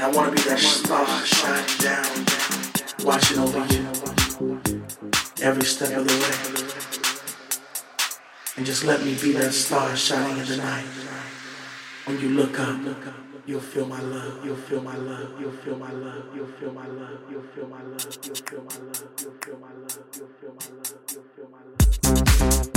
And I wanna be that star shining down, watching over you every step of the way. And just let me be that star shining in the night. When you look up, you'll feel my love, you'll feel my love, you'll feel my love, you'll feel my love, you'll feel my love, you'll feel my love, you'll feel my love, you'll feel my love, you'll feel my love.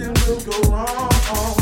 nothing will go wrong.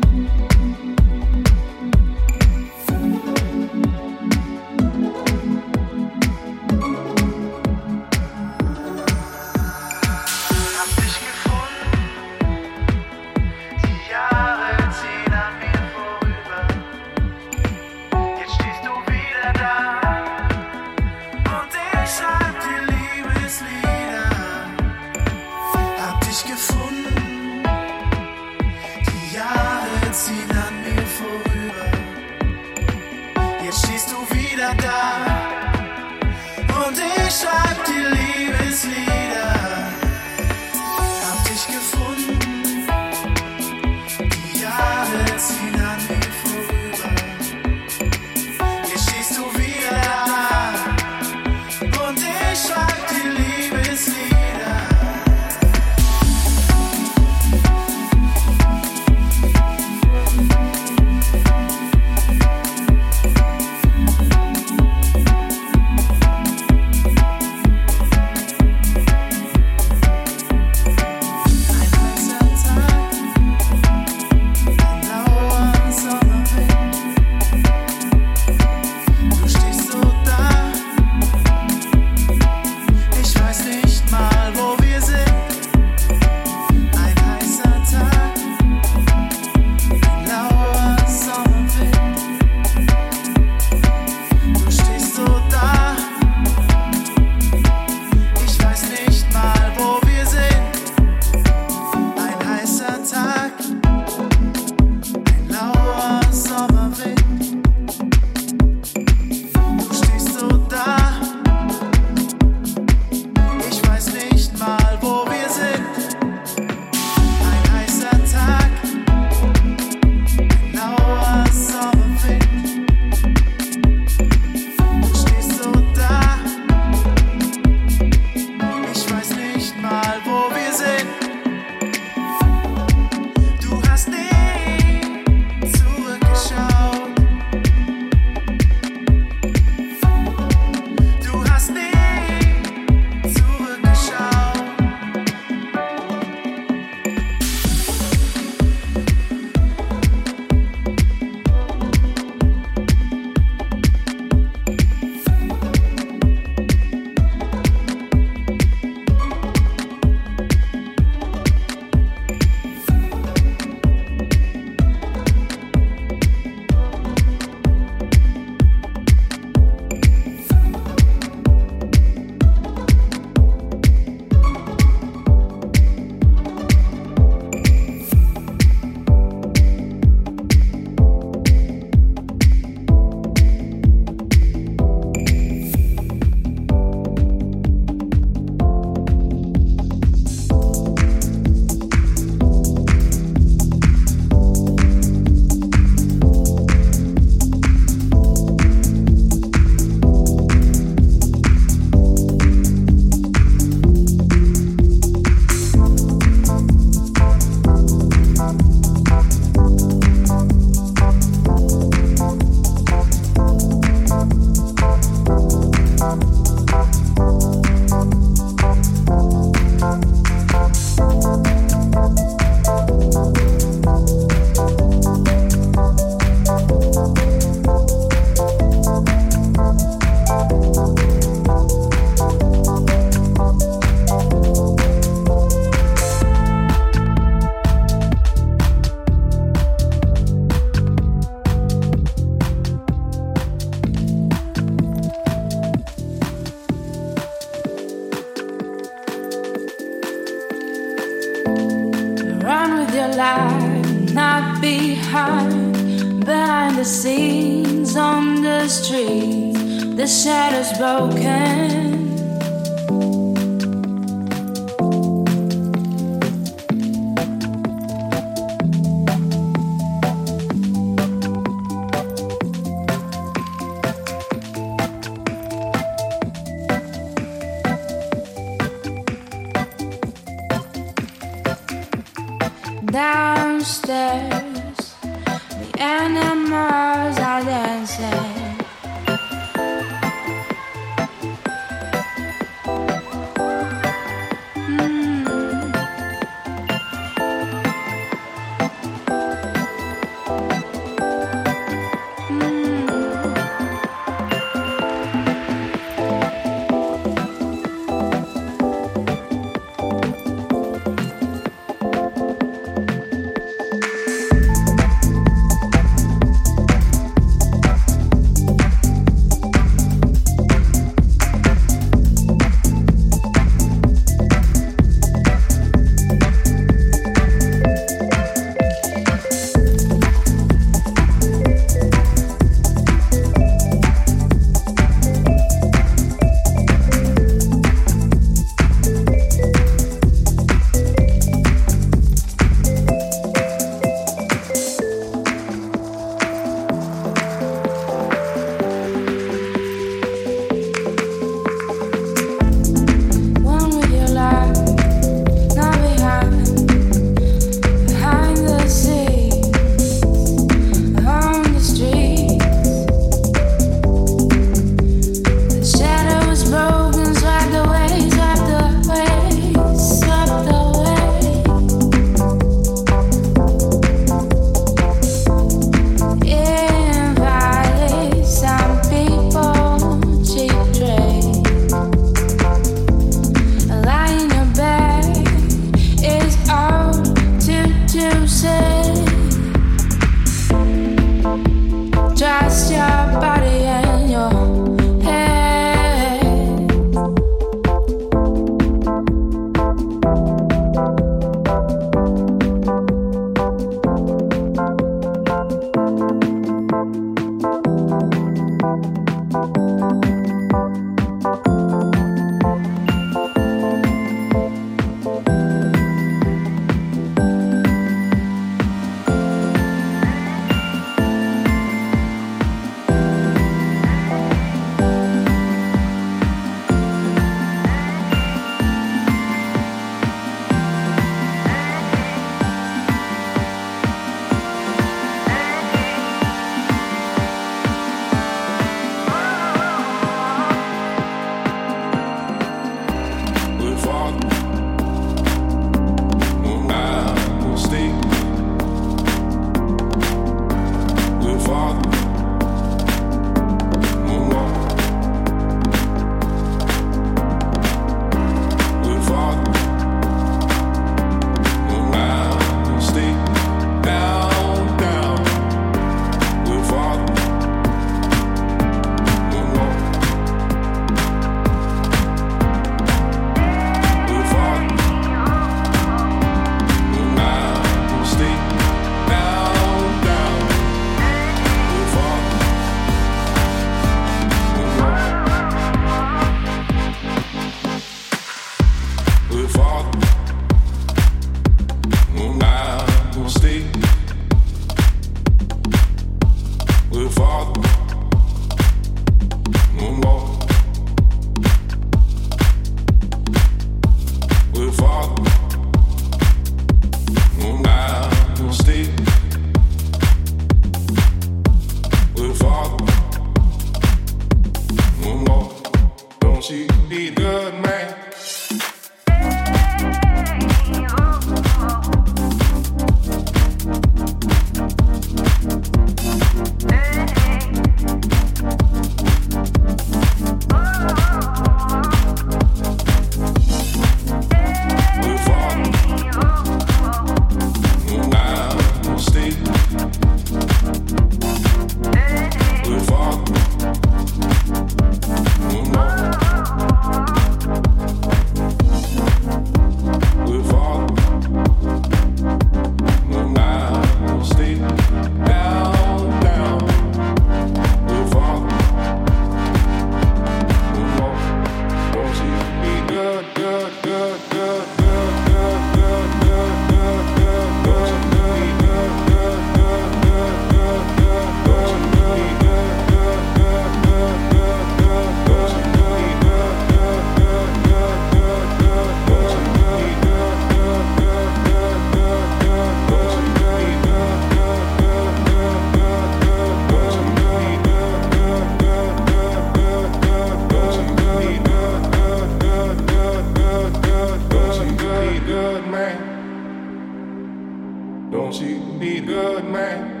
Don't you be good man?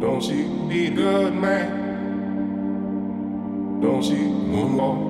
Don't you be good man? Don't she you moonwalk?